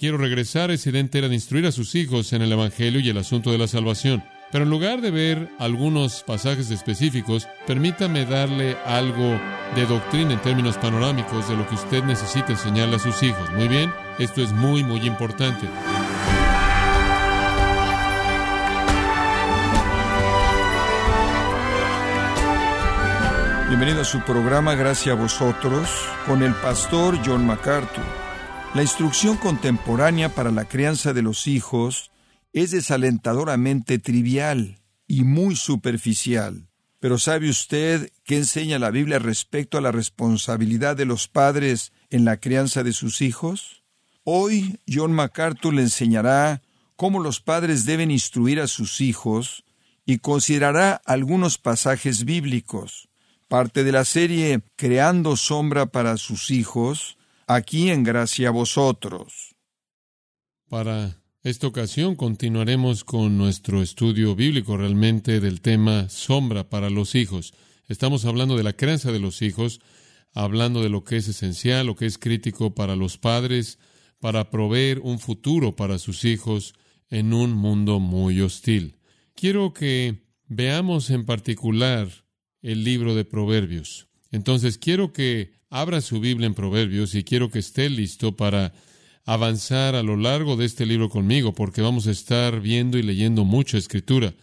Quiero regresar a esa idea entera de instruir a sus hijos en el Evangelio y el asunto de la salvación. Pero en lugar de ver algunos pasajes específicos, permítame darle algo de doctrina en términos panorámicos de lo que usted necesita enseñarle a sus hijos. Muy bien, esto es muy, muy importante. Bienvenido a su programa Gracias a vosotros con el pastor John MacArthur. La instrucción contemporánea para la crianza de los hijos es desalentadoramente trivial y muy superficial. Pero ¿sabe usted qué enseña la Biblia respecto a la responsabilidad de los padres en la crianza de sus hijos? Hoy John MacArthur le enseñará cómo los padres deben instruir a sus hijos y considerará algunos pasajes bíblicos parte de la serie Creando sombra para sus hijos, aquí en Gracia a vosotros. Para esta ocasión continuaremos con nuestro estudio bíblico realmente del tema sombra para los hijos. Estamos hablando de la crianza de los hijos, hablando de lo que es esencial, lo que es crítico para los padres, para proveer un futuro para sus hijos en un mundo muy hostil. Quiero que veamos en particular el libro de Proverbios. Entonces quiero que abra su Biblia en Proverbios y quiero que esté listo para avanzar a lo largo de este libro conmigo, porque vamos a estar viendo y leyendo mucha escritura.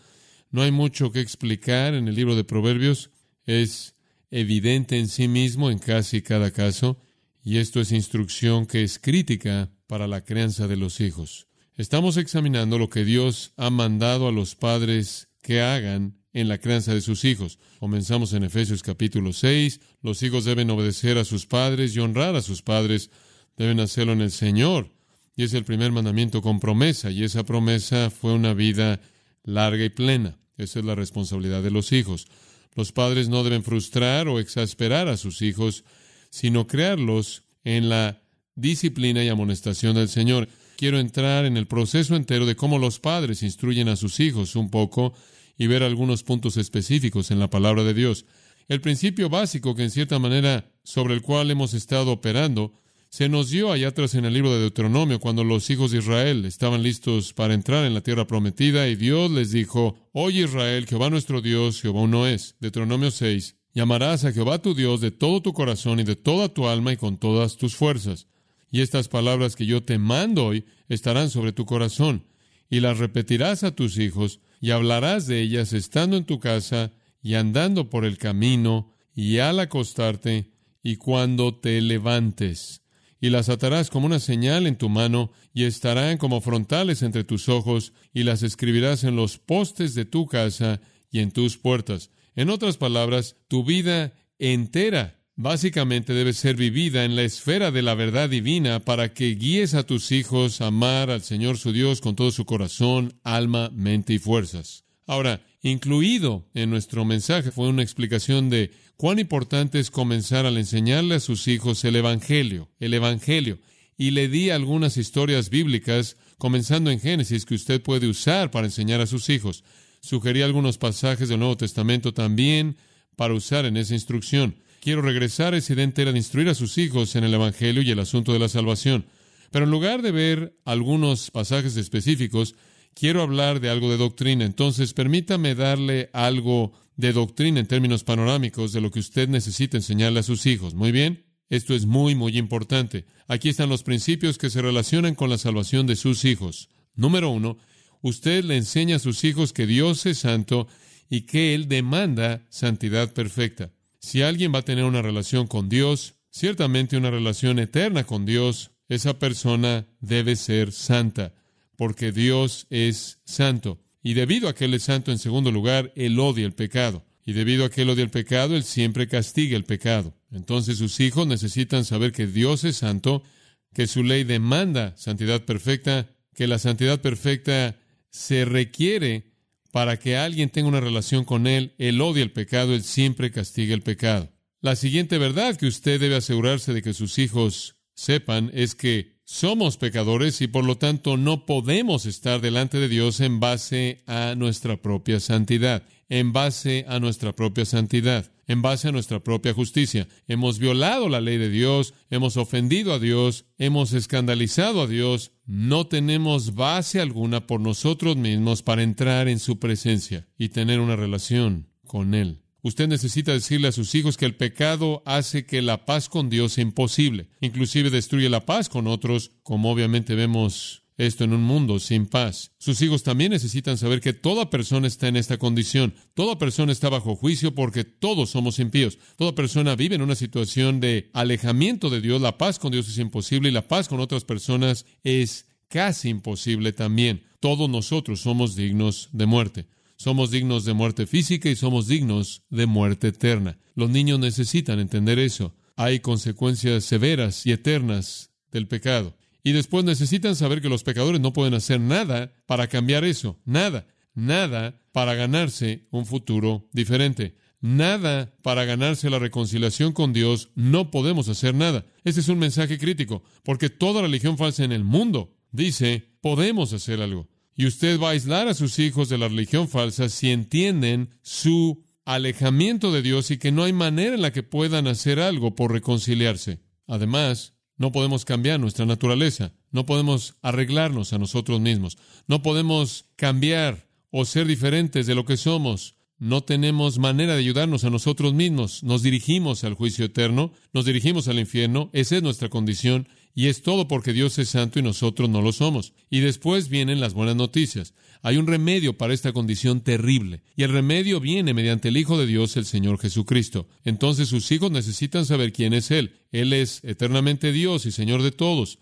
No hay mucho que explicar en el libro de Proverbios, es evidente en sí mismo en casi cada caso, y esto es instrucción que es crítica para la crianza de los hijos. Estamos examinando lo que Dios ha mandado a los padres que hagan en la crianza de sus hijos. Comenzamos en Efesios capítulo 6. Los hijos deben obedecer a sus padres y honrar a sus padres. Deben hacerlo en el Señor. Y es el primer mandamiento con promesa. Y esa promesa fue una vida larga y plena. Esa es la responsabilidad de los hijos. Los padres no deben frustrar o exasperar a sus hijos, sino crearlos en la disciplina y amonestación del Señor. Quiero entrar en el proceso entero de cómo los padres instruyen a sus hijos un poco y ver algunos puntos específicos en la palabra de Dios. El principio básico que en cierta manera sobre el cual hemos estado operando se nos dio allá atrás en el libro de Deuteronomio cuando los hijos de Israel estaban listos para entrar en la tierra prometida y Dios les dijo, Oye Israel, Jehová nuestro Dios, Jehová uno es. Deuteronomio 6. Llamarás a Jehová tu Dios de todo tu corazón y de toda tu alma y con todas tus fuerzas. Y estas palabras que yo te mando hoy estarán sobre tu corazón, y las repetirás a tus hijos, y hablarás de ellas estando en tu casa y andando por el camino y al acostarte y cuando te levantes. Y las atarás como una señal en tu mano y estarán como frontales entre tus ojos y las escribirás en los postes de tu casa y en tus puertas. En otras palabras, tu vida entera básicamente debe ser vivida en la esfera de la verdad divina para que guíes a tus hijos a amar al Señor su Dios con todo su corazón, alma, mente y fuerzas. Ahora, incluido en nuestro mensaje fue una explicación de cuán importante es comenzar al enseñarle a sus hijos el Evangelio, el Evangelio, y le di algunas historias bíblicas, comenzando en Génesis, que usted puede usar para enseñar a sus hijos. Sugerí algunos pasajes del Nuevo Testamento también para usar en esa instrucción. Quiero regresar esa idea entera de instruir a sus hijos en el Evangelio y el asunto de la salvación. Pero en lugar de ver algunos pasajes específicos, quiero hablar de algo de doctrina. Entonces, permítame darle algo de doctrina en términos panorámicos de lo que usted necesita enseñarle a sus hijos. Muy bien, esto es muy, muy importante. Aquí están los principios que se relacionan con la salvación de sus hijos. Número uno, usted le enseña a sus hijos que Dios es santo y que Él demanda santidad perfecta. Si alguien va a tener una relación con Dios, ciertamente una relación eterna con Dios, esa persona debe ser santa, porque Dios es santo. Y debido a que Él es santo, en segundo lugar, Él odia el pecado. Y debido a que Él odia el pecado, Él siempre castiga el pecado. Entonces sus hijos necesitan saber que Dios es santo, que su ley demanda santidad perfecta, que la santidad perfecta se requiere para que alguien tenga una relación con Él, Él odia el pecado, Él siempre castiga el pecado. La siguiente verdad que usted debe asegurarse de que sus hijos sepan es que somos pecadores y por lo tanto no podemos estar delante de Dios en base a nuestra propia santidad, en base a nuestra propia santidad, en base a nuestra propia justicia. Hemos violado la ley de Dios, hemos ofendido a Dios, hemos escandalizado a Dios, no tenemos base alguna por nosotros mismos para entrar en su presencia y tener una relación con Él. Usted necesita decirle a sus hijos que el pecado hace que la paz con Dios sea imposible. Inclusive destruye la paz con otros, como obviamente vemos esto en un mundo sin paz. Sus hijos también necesitan saber que toda persona está en esta condición. Toda persona está bajo juicio porque todos somos impíos. Toda persona vive en una situación de alejamiento de Dios. La paz con Dios es imposible y la paz con otras personas es casi imposible también. Todos nosotros somos dignos de muerte. Somos dignos de muerte física y somos dignos de muerte eterna. Los niños necesitan entender eso. Hay consecuencias severas y eternas del pecado. Y después necesitan saber que los pecadores no pueden hacer nada para cambiar eso. Nada. Nada para ganarse un futuro diferente. Nada para ganarse la reconciliación con Dios. No podemos hacer nada. Este es un mensaje crítico, porque toda religión falsa en el mundo dice, podemos hacer algo. Y usted va a aislar a sus hijos de la religión falsa si entienden su alejamiento de Dios y que no hay manera en la que puedan hacer algo por reconciliarse. Además, no podemos cambiar nuestra naturaleza, no podemos arreglarnos a nosotros mismos, no podemos cambiar o ser diferentes de lo que somos. No tenemos manera de ayudarnos a nosotros mismos. Nos dirigimos al juicio eterno, nos dirigimos al infierno, esa es nuestra condición, y es todo porque Dios es santo y nosotros no lo somos. Y después vienen las buenas noticias. Hay un remedio para esta condición terrible. Y el remedio viene mediante el Hijo de Dios, el Señor Jesucristo. Entonces sus hijos necesitan saber quién es Él. Él es eternamente Dios y Señor de todos.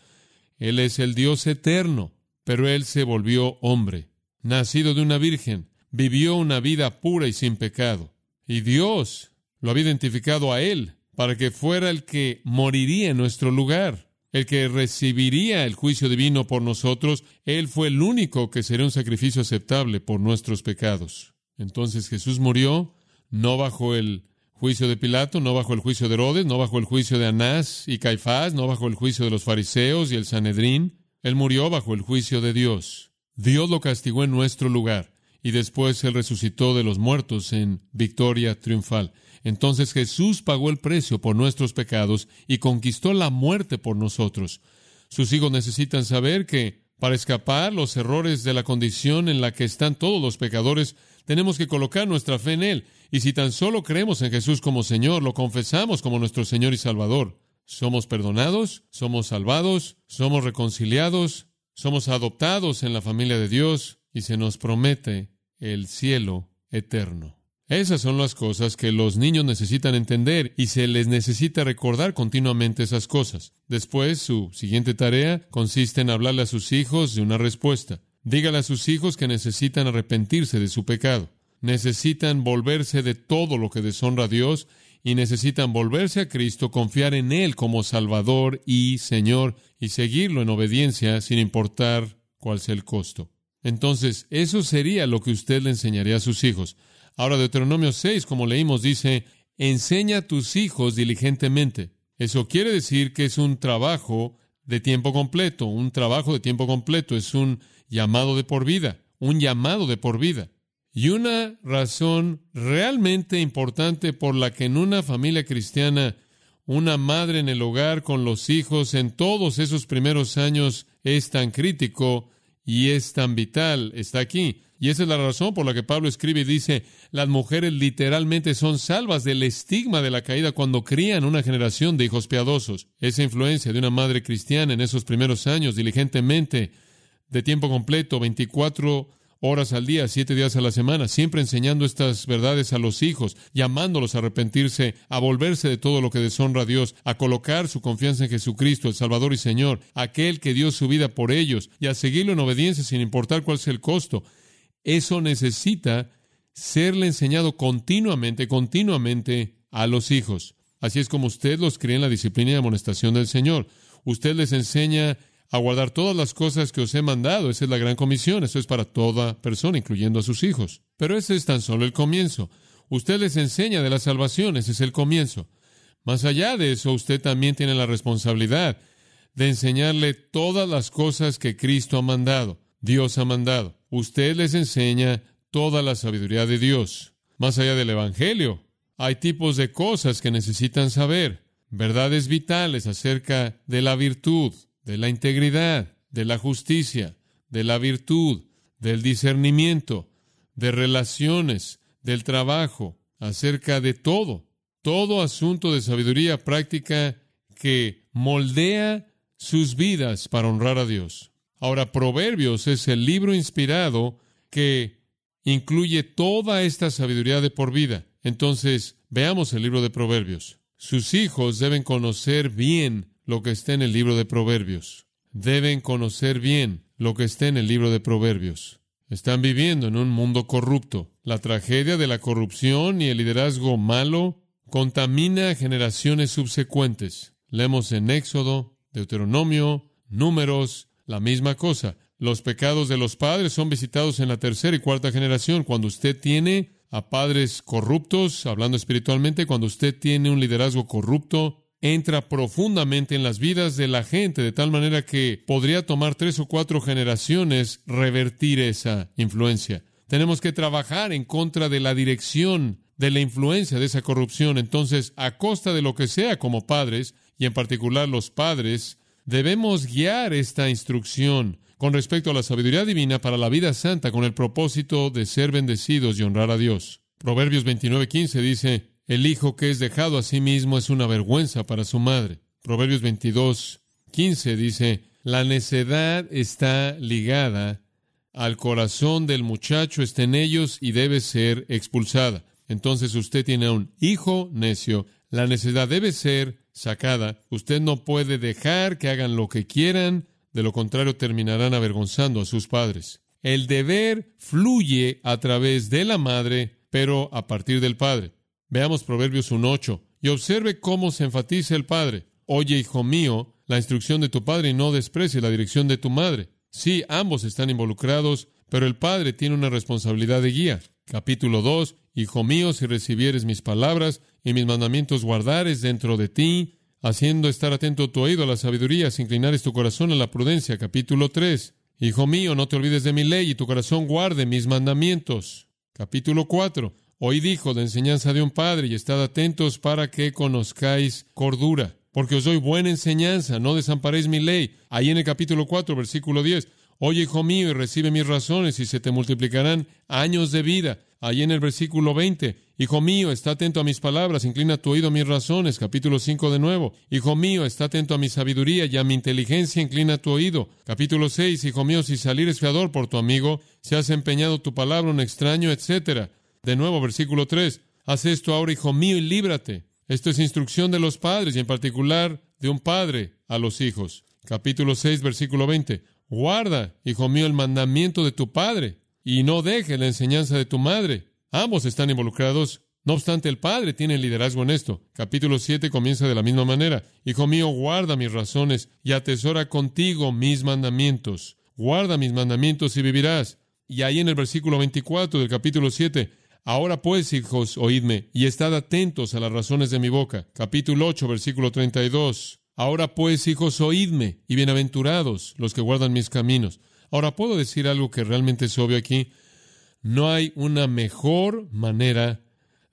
Él es el Dios eterno. Pero Él se volvió hombre. Nacido de una virgen. Vivió una vida pura y sin pecado. Y Dios lo había identificado a Él para que fuera el que moriría en nuestro lugar el que recibiría el juicio divino por nosotros, Él fue el único que sería un sacrificio aceptable por nuestros pecados. Entonces Jesús murió no bajo el juicio de Pilato, no bajo el juicio de Herodes, no bajo el juicio de Anás y Caifás, no bajo el juicio de los fariseos y el Sanedrín. Él murió bajo el juicio de Dios. Dios lo castigó en nuestro lugar y después Él resucitó de los muertos en victoria triunfal. Entonces Jesús pagó el precio por nuestros pecados y conquistó la muerte por nosotros. Sus hijos necesitan saber que para escapar los errores de la condición en la que están todos los pecadores, tenemos que colocar nuestra fe en Él. Y si tan solo creemos en Jesús como Señor, lo confesamos como nuestro Señor y Salvador, somos perdonados, somos salvados, somos reconciliados, somos adoptados en la familia de Dios y se nos promete el cielo eterno. Esas son las cosas que los niños necesitan entender y se les necesita recordar continuamente esas cosas. Después, su siguiente tarea consiste en hablarle a sus hijos de una respuesta. Dígale a sus hijos que necesitan arrepentirse de su pecado. Necesitan volverse de todo lo que deshonra a Dios y necesitan volverse a Cristo, confiar en Él como Salvador y Señor y seguirlo en obediencia sin importar cuál sea el costo. Entonces, eso sería lo que usted le enseñaría a sus hijos. Ahora Deuteronomio 6, como leímos, dice, enseña a tus hijos diligentemente. Eso quiere decir que es un trabajo de tiempo completo, un trabajo de tiempo completo, es un llamado de por vida, un llamado de por vida. Y una razón realmente importante por la que en una familia cristiana una madre en el hogar con los hijos en todos esos primeros años es tan crítico y es tan vital, está aquí. Y esa es la razón por la que Pablo escribe y dice, las mujeres literalmente son salvas del estigma de la caída cuando crían una generación de hijos piadosos. Esa influencia de una madre cristiana en esos primeros años, diligentemente, de tiempo completo, 24 horas al día, siete días a la semana, siempre enseñando estas verdades a los hijos, llamándolos a arrepentirse, a volverse de todo lo que deshonra a Dios, a colocar su confianza en Jesucristo, el Salvador y Señor, aquel que dio su vida por ellos, y a seguirlo en obediencia sin importar cuál sea el costo. Eso necesita serle enseñado continuamente, continuamente a los hijos. Así es como usted los cría en la disciplina y amonestación del Señor. Usted les enseña a guardar todas las cosas que os he mandado. Esa es la gran comisión. Eso es para toda persona, incluyendo a sus hijos. Pero ese es tan solo el comienzo. Usted les enseña de la salvación. Ese es el comienzo. Más allá de eso, usted también tiene la responsabilidad de enseñarle todas las cosas que Cristo ha mandado, Dios ha mandado. Usted les enseña toda la sabiduría de Dios. Más allá del Evangelio, hay tipos de cosas que necesitan saber, verdades vitales acerca de la virtud, de la integridad, de la justicia, de la virtud, del discernimiento, de relaciones, del trabajo, acerca de todo, todo asunto de sabiduría práctica que moldea sus vidas para honrar a Dios. Ahora, Proverbios es el libro inspirado que incluye toda esta sabiduría de por vida. Entonces, veamos el libro de Proverbios. Sus hijos deben conocer bien lo que está en el libro de Proverbios. Deben conocer bien lo que está en el libro de Proverbios. Están viviendo en un mundo corrupto. La tragedia de la corrupción y el liderazgo malo contamina a generaciones subsecuentes. Leemos en Éxodo, Deuteronomio, Números, la misma cosa. Los pecados de los padres son visitados en la tercera y cuarta generación. Cuando usted tiene a padres corruptos, hablando espiritualmente, cuando usted tiene un liderazgo corrupto, entra profundamente en las vidas de la gente, de tal manera que podría tomar tres o cuatro generaciones revertir esa influencia. Tenemos que trabajar en contra de la dirección de la influencia de esa corrupción. Entonces, a costa de lo que sea como padres, y en particular los padres, debemos guiar esta instrucción con respecto a la sabiduría divina para la vida santa con el propósito de ser bendecidos y honrar a Dios. Proverbios 29:15 dice, el hijo que es dejado a sí mismo es una vergüenza para su madre. Proverbios 22:15 dice, la necedad está ligada al corazón del muchacho, está en ellos y debe ser expulsada. Entonces usted tiene un hijo necio, la necedad debe ser sacada, usted no puede dejar que hagan lo que quieran, de lo contrario terminarán avergonzando a sus padres. El deber fluye a través de la madre, pero a partir del padre. Veamos Proverbios 1.8 y observe cómo se enfatiza el padre. Oye, hijo mío, la instrucción de tu padre y no desprecie la dirección de tu madre. Sí, ambos están involucrados, pero el padre tiene una responsabilidad de guía. Capítulo 2. Hijo mío, si recibieres mis palabras y mis mandamientos guardares dentro de ti, haciendo estar atento tu oído a la sabiduría, si inclinares tu corazón a la prudencia. Capítulo 3. Hijo mío, no te olvides de mi ley y tu corazón guarde mis mandamientos. Capítulo 4. Hoy dijo de enseñanza de un padre y estad atentos para que conozcáis cordura, porque os doy buena enseñanza, no desamparéis mi ley. Ahí en el capítulo 4, versículo 10. Oye, hijo mío, y recibe mis razones, y se te multiplicarán años de vida. Ahí en el versículo 20, Hijo mío, está atento a mis palabras, inclina tu oído a mis razones. Capítulo 5 de nuevo. Hijo mío, está atento a mi sabiduría y a mi inteligencia, inclina tu oído. Capítulo 6, Hijo mío, si salires fiador por tu amigo, si has empeñado tu palabra un extraño, etcétera. De nuevo, versículo 3. Haz esto ahora, hijo mío, y líbrate. Esto es instrucción de los padres y en particular de un padre a los hijos. Capítulo 6, versículo 20. Guarda, hijo mío, el mandamiento de tu padre y no deje la enseñanza de tu madre. Ambos están involucrados. No obstante, el padre tiene liderazgo en esto. Capítulo 7 comienza de la misma manera. Hijo mío, guarda mis razones y atesora contigo mis mandamientos. Guarda mis mandamientos y vivirás. Y ahí en el versículo 24 del capítulo 7, Ahora pues, hijos, oídme, y estad atentos a las razones de mi boca. Capítulo 8, versículo 32. Ahora pues, hijos, oídme, y bienaventurados los que guardan mis caminos. Ahora, ¿puedo decir algo que realmente es obvio aquí? No hay una mejor manera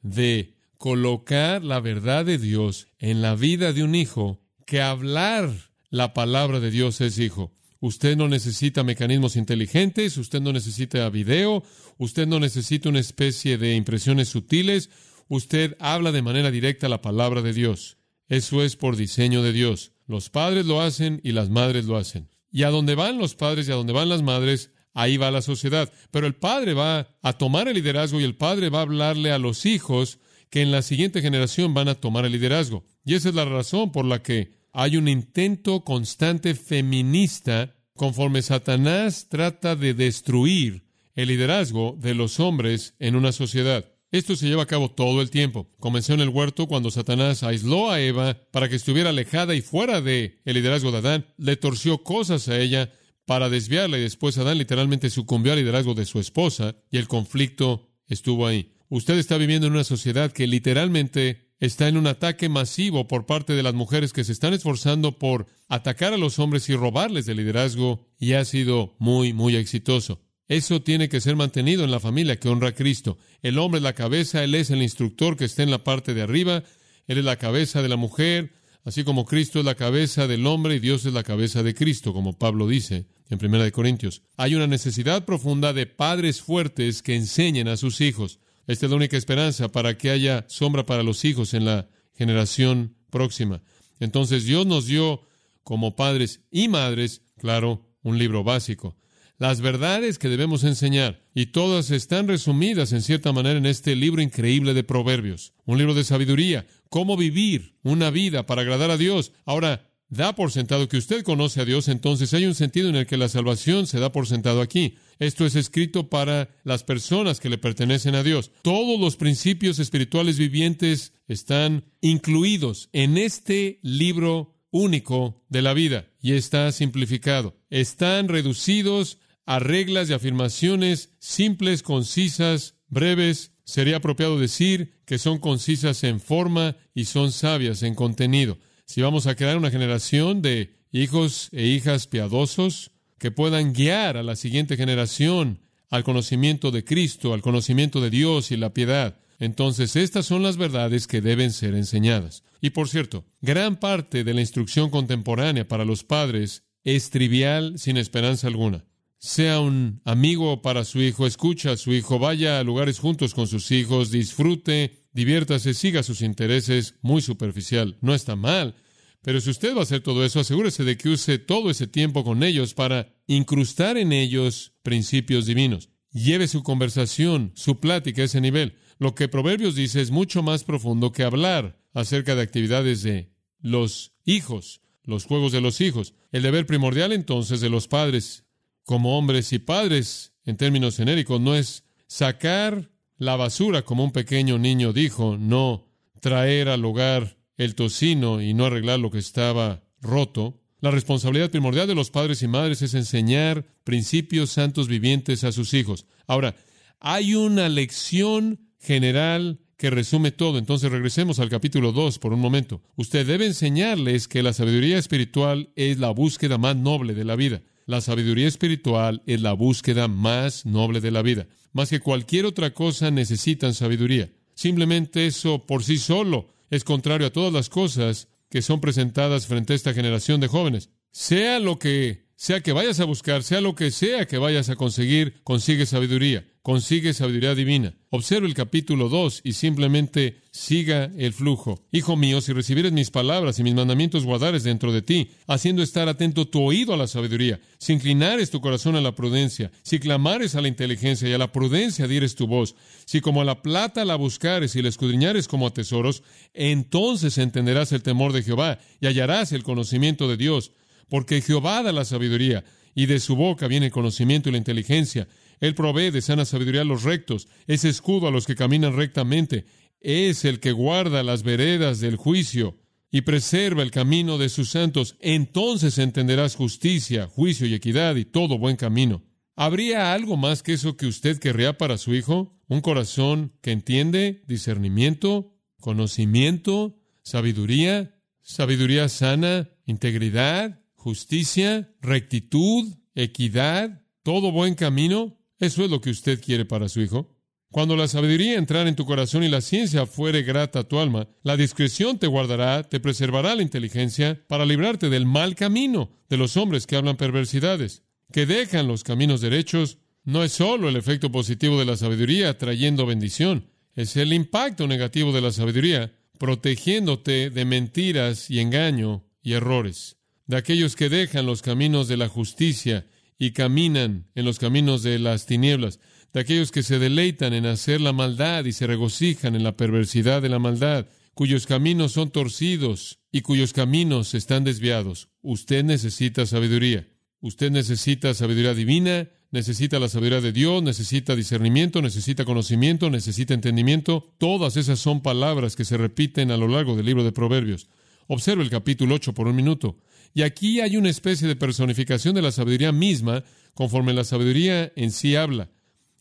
de colocar la verdad de Dios en la vida de un hijo que hablar la palabra de Dios es hijo. Usted no necesita mecanismos inteligentes, usted no necesita video, usted no necesita una especie de impresiones sutiles, usted habla de manera directa la palabra de Dios. Eso es por diseño de Dios. Los padres lo hacen y las madres lo hacen. Y a donde van los padres y a donde van las madres, ahí va la sociedad. Pero el padre va a tomar el liderazgo y el padre va a hablarle a los hijos que en la siguiente generación van a tomar el liderazgo. Y esa es la razón por la que hay un intento constante feminista conforme Satanás trata de destruir el liderazgo de los hombres en una sociedad. Esto se lleva a cabo todo el tiempo. Comenzó en el huerto cuando Satanás aisló a Eva para que estuviera alejada y fuera de el liderazgo de Adán, le torció cosas a ella para desviarla y después Adán literalmente sucumbió al liderazgo de su esposa y el conflicto estuvo ahí. Usted está viviendo en una sociedad que literalmente está en un ataque masivo por parte de las mujeres que se están esforzando por atacar a los hombres y robarles de liderazgo y ha sido muy, muy exitoso. Eso tiene que ser mantenido en la familia que honra a Cristo. El hombre es la cabeza, Él es el instructor que está en la parte de arriba, Él es la cabeza de la mujer, así como Cristo es la cabeza del hombre y Dios es la cabeza de Cristo, como Pablo dice en Primera de Corintios. Hay una necesidad profunda de padres fuertes que enseñen a sus hijos. Esta es la única esperanza para que haya sombra para los hijos en la generación próxima. Entonces Dios nos dio como padres y madres, claro, un libro básico las verdades que debemos enseñar, y todas están resumidas en cierta manera en este libro increíble de Proverbios, un libro de sabiduría, cómo vivir una vida para agradar a Dios. Ahora, da por sentado que usted conoce a Dios, entonces hay un sentido en el que la salvación se da por sentado aquí. Esto es escrito para las personas que le pertenecen a Dios. Todos los principios espirituales vivientes están incluidos en este libro único de la vida y está simplificado. Están reducidos a reglas y afirmaciones simples, concisas, breves. Sería apropiado decir que son concisas en forma y son sabias en contenido. Si vamos a crear una generación de hijos e hijas piadosos que puedan guiar a la siguiente generación al conocimiento de Cristo, al conocimiento de Dios y la piedad, entonces estas son las verdades que deben ser enseñadas. Y por cierto, gran parte de la instrucción contemporánea para los padres es trivial sin esperanza alguna sea un amigo para su hijo, escucha a su hijo, vaya a lugares juntos con sus hijos, disfrute, diviértase, siga sus intereses, muy superficial. No está mal, pero si usted va a hacer todo eso, asegúrese de que use todo ese tiempo con ellos para incrustar en ellos principios divinos. Lleve su conversación, su plática a ese nivel. Lo que Proverbios dice es mucho más profundo que hablar acerca de actividades de los hijos, los juegos de los hijos. El deber primordial entonces de los padres como hombres y padres, en términos genéricos, no es sacar la basura, como un pequeño niño dijo, no traer al hogar el tocino y no arreglar lo que estaba roto. La responsabilidad primordial de los padres y madres es enseñar principios santos vivientes a sus hijos. Ahora, hay una lección general que resume todo. Entonces regresemos al capítulo 2 por un momento. Usted debe enseñarles que la sabiduría espiritual es la búsqueda más noble de la vida. La sabiduría espiritual es la búsqueda más noble de la vida. Más que cualquier otra cosa necesitan sabiduría. Simplemente eso por sí solo es contrario a todas las cosas que son presentadas frente a esta generación de jóvenes. Sea lo que sea que vayas a buscar, sea lo que sea que vayas a conseguir, consigue sabiduría consigue sabiduría divina. Observe el capítulo 2 y simplemente siga el flujo. Hijo mío, si recibieres mis palabras y mis mandamientos guardares dentro de ti, haciendo estar atento tu oído a la sabiduría, si inclinares tu corazón a la prudencia, si clamares a la inteligencia y a la prudencia dieres tu voz, si como a la plata la buscares y la escudriñares como a tesoros, entonces entenderás el temor de Jehová y hallarás el conocimiento de Dios, porque Jehová da la sabiduría y de su boca viene el conocimiento y la inteligencia. Él provee de sana sabiduría a los rectos, es escudo a los que caminan rectamente, es el que guarda las veredas del juicio y preserva el camino de sus santos. Entonces entenderás justicia, juicio y equidad y todo buen camino. ¿Habría algo más que eso que usted querría para su hijo? ¿Un corazón que entiende, discernimiento, conocimiento, sabiduría, sabiduría sana, integridad, justicia, rectitud, equidad, todo buen camino? ¿Eso es lo que usted quiere para su hijo? Cuando la sabiduría entrara en tu corazón y la ciencia fuere grata a tu alma, la discreción te guardará, te preservará la inteligencia para librarte del mal camino de los hombres que hablan perversidades, que dejan los caminos derechos. No es solo el efecto positivo de la sabiduría trayendo bendición, es el impacto negativo de la sabiduría protegiéndote de mentiras y engaño y errores, de aquellos que dejan los caminos de la justicia y caminan en los caminos de las tinieblas, de aquellos que se deleitan en hacer la maldad y se regocijan en la perversidad de la maldad, cuyos caminos son torcidos y cuyos caminos están desviados. Usted necesita sabiduría. Usted necesita sabiduría divina, necesita la sabiduría de Dios, necesita discernimiento, necesita conocimiento, necesita entendimiento. Todas esas son palabras que se repiten a lo largo del libro de Proverbios. Observe el capítulo 8 por un minuto. Y aquí hay una especie de personificación de la sabiduría misma, conforme la sabiduría en sí habla.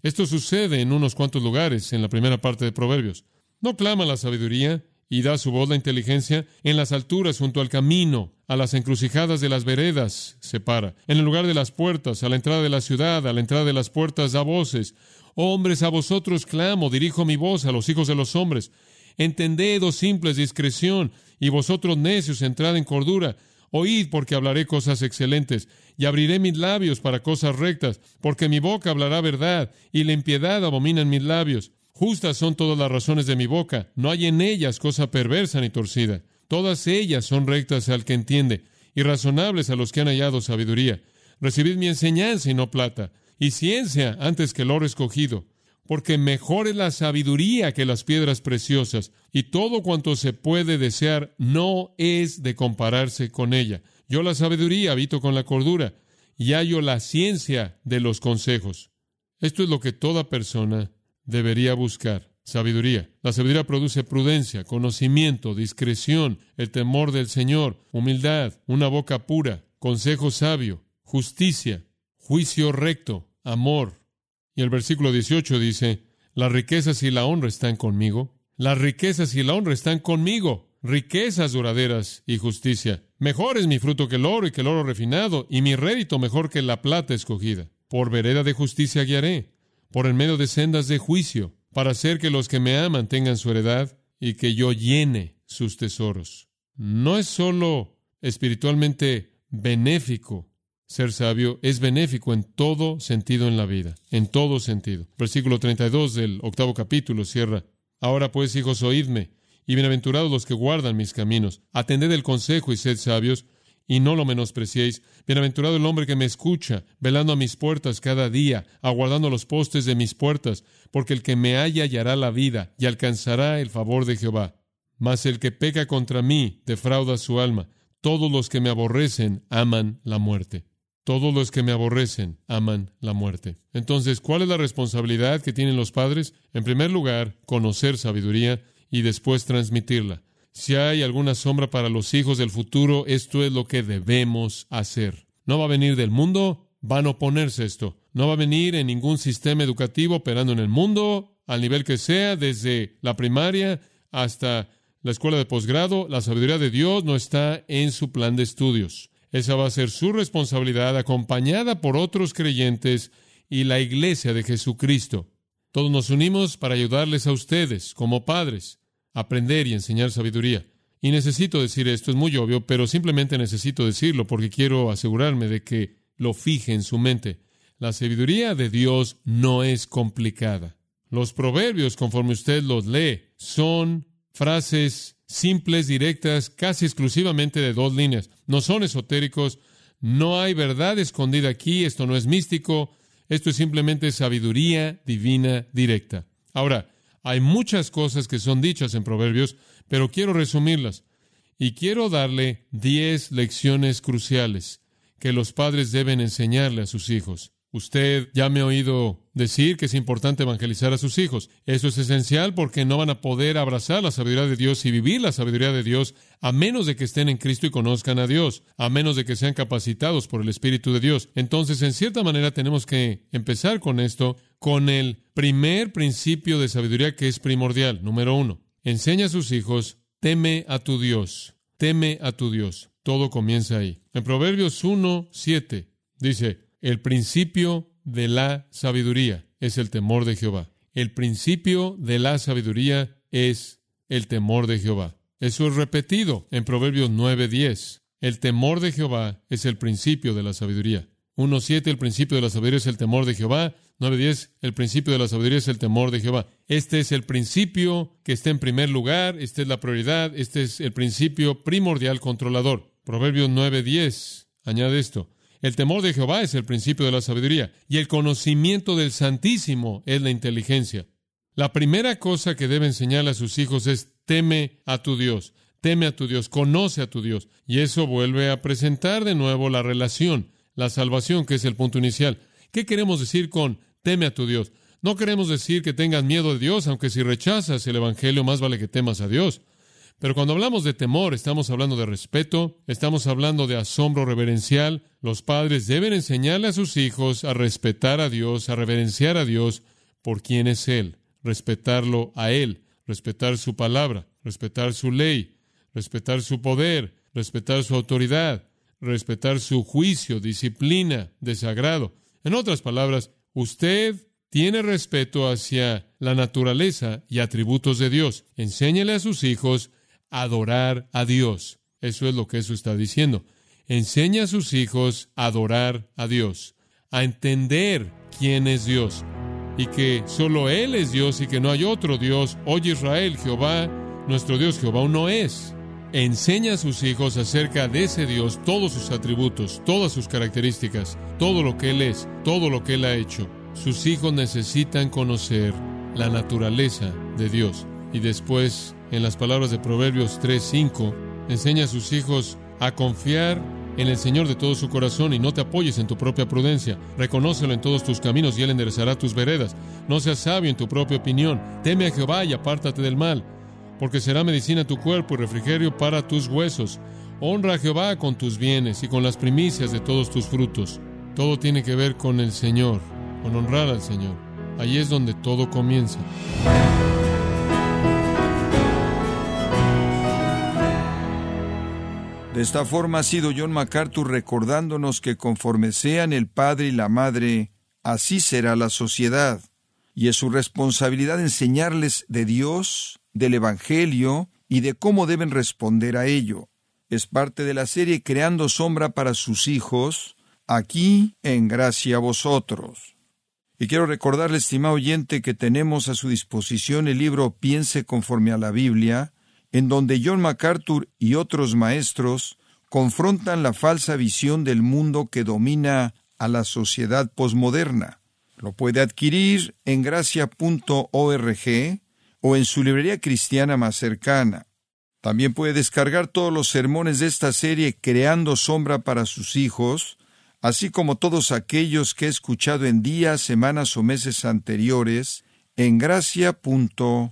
Esto sucede en unos cuantos lugares en la primera parte de Proverbios. No clama la sabiduría y da su voz la inteligencia, en las alturas junto al camino, a las encrucijadas de las veredas se para, en el lugar de las puertas, a la entrada de la ciudad, a la entrada de las puertas da voces. Hombres, a vosotros clamo, dirijo mi voz a los hijos de los hombres. Entended, oh simples, discreción, y vosotros necios, entrad en cordura. Oíd, porque hablaré cosas excelentes, y abriré mis labios para cosas rectas, porque mi boca hablará verdad, y la impiedad abomina en mis labios. Justas son todas las razones de mi boca, no hay en ellas cosa perversa ni torcida. Todas ellas son rectas al que entiende, y razonables a los que han hallado sabiduría. Recibid mi enseñanza y no plata, y ciencia antes que el oro escogido, porque mejor es la sabiduría que las piedras preciosas, y todo cuanto se puede desear no es de compararse con ella. Yo la sabiduría habito con la cordura, y hallo la ciencia de los consejos. Esto es lo que toda persona debería buscar sabiduría. La sabiduría produce prudencia, conocimiento, discreción, el temor del Señor, humildad, una boca pura, consejo sabio, justicia, juicio recto, amor. Y el versículo 18 dice, las riquezas y la honra están conmigo. Las riquezas y la honra están conmigo. Riquezas duraderas y justicia. Mejor es mi fruto que el oro y que el oro refinado, y mi rédito mejor que la plata escogida. Por vereda de justicia guiaré por el medio de sendas de juicio, para hacer que los que me aman tengan su heredad y que yo llene sus tesoros. No es sólo espiritualmente benéfico ser sabio, es benéfico en todo sentido en la vida, en todo sentido. Versículo 32 del octavo capítulo cierra. Ahora pues, hijos, oídme, y bienaventurados los que guardan mis caminos. Atended el consejo y sed sabios, y no lo menospreciéis. Bienaventurado el hombre que me escucha, velando a mis puertas cada día, aguardando los postes de mis puertas, porque el que me halla hallará la vida y alcanzará el favor de Jehová. Mas el que peca contra mí defrauda su alma. Todos los que me aborrecen aman la muerte. Todos los que me aborrecen aman la muerte. Entonces, ¿cuál es la responsabilidad que tienen los padres? En primer lugar, conocer sabiduría y después transmitirla. Si hay alguna sombra para los hijos del futuro, esto es lo que debemos hacer. No va a venir del mundo, van a oponerse esto. No va a venir en ningún sistema educativo operando en el mundo, al nivel que sea, desde la primaria hasta la escuela de posgrado. La sabiduría de Dios no está en su plan de estudios. Esa va a ser su responsabilidad, acompañada por otros creyentes y la iglesia de Jesucristo. Todos nos unimos para ayudarles a ustedes como padres aprender y enseñar sabiduría. Y necesito decir esto, es muy obvio, pero simplemente necesito decirlo porque quiero asegurarme de que lo fije en su mente. La sabiduría de Dios no es complicada. Los proverbios, conforme usted los lee, son frases simples, directas, casi exclusivamente de dos líneas. No son esotéricos, no hay verdad escondida aquí, esto no es místico, esto es simplemente sabiduría divina directa. Ahora, hay muchas cosas que son dichas en Proverbios, pero quiero resumirlas. Y quiero darle diez lecciones cruciales que los padres deben enseñarle a sus hijos. Usted ya me ha oído decir que es importante evangelizar a sus hijos. Eso es esencial porque no van a poder abrazar la sabiduría de Dios y vivir la sabiduría de Dios a menos de que estén en Cristo y conozcan a Dios, a menos de que sean capacitados por el Espíritu de Dios. Entonces, en cierta manera, tenemos que empezar con esto, con el primer principio de sabiduría que es primordial. Número uno, enseña a sus hijos, teme a tu Dios, teme a tu Dios. Todo comienza ahí. En Proverbios 1, 7 dice, el principio de la sabiduría es el temor de Jehová. El principio de la sabiduría es el temor de Jehová. Eso es repetido en Proverbios 9:10. El temor de Jehová es el principio de la sabiduría. 1.7, el principio de la sabiduría es el temor de Jehová. 9.10, el principio de la sabiduría es el temor de Jehová. Este es el principio que está en primer lugar, esta es la prioridad, este es el principio primordial controlador. Proverbios 9.10 añade esto. El temor de Jehová es el principio de la sabiduría y el conocimiento del Santísimo es la inteligencia. La primera cosa que debe enseñarle a sus hijos es teme a tu Dios, teme a tu Dios, conoce a tu Dios. Y eso vuelve a presentar de nuevo la relación, la salvación, que es el punto inicial. ¿Qué queremos decir con teme a tu Dios? No queremos decir que tengas miedo de Dios, aunque si rechazas el Evangelio más vale que temas a Dios. Pero cuando hablamos de temor, estamos hablando de respeto, estamos hablando de asombro reverencial. Los padres deben enseñarle a sus hijos a respetar a Dios, a reverenciar a Dios por quien es Él, respetarlo a Él, respetar su palabra. respetar su ley, respetar su poder, respetar su autoridad, respetar su juicio, disciplina, desagrado. En otras palabras, usted tiene respeto hacia la naturaleza y atributos de Dios. Enséñele a sus hijos adorar a Dios. Eso es lo que eso está diciendo. Enseña a sus hijos a adorar a Dios, a entender quién es Dios y que solo Él es Dios y que no hay otro Dios. Oye Israel, Jehová, nuestro Dios Jehová uno es. Enseña a sus hijos acerca de ese Dios, todos sus atributos, todas sus características, todo lo que Él es, todo lo que Él ha hecho. Sus hijos necesitan conocer la naturaleza de Dios. Y después, en las palabras de Proverbios 3:5, enseña a sus hijos a confiar en el Señor de todo su corazón y no te apoyes en tu propia prudencia. Reconócelo en todos tus caminos y Él enderezará tus veredas. No seas sabio en tu propia opinión. Teme a Jehová y apártate del mal, porque será medicina tu cuerpo y refrigerio para tus huesos. Honra a Jehová con tus bienes y con las primicias de todos tus frutos. Todo tiene que ver con el Señor con honrar al Señor. Ahí es donde todo comienza. De esta forma ha sido John MacArthur recordándonos que conforme sean el padre y la madre, así será la sociedad. Y es su responsabilidad enseñarles de Dios, del Evangelio y de cómo deben responder a ello. Es parte de la serie Creando Sombra para sus hijos, aquí en Gracia a vosotros. Y quiero recordarle, estimado oyente, que tenemos a su disposición el libro Piense conforme a la Biblia, en donde John MacArthur y otros maestros confrontan la falsa visión del mundo que domina a la sociedad posmoderna. Lo puede adquirir en gracia.org o en su librería cristiana más cercana. También puede descargar todos los sermones de esta serie Creando Sombra para sus hijos, así como todos aquellos que he escuchado en días, semanas o meses anteriores en gracia.org.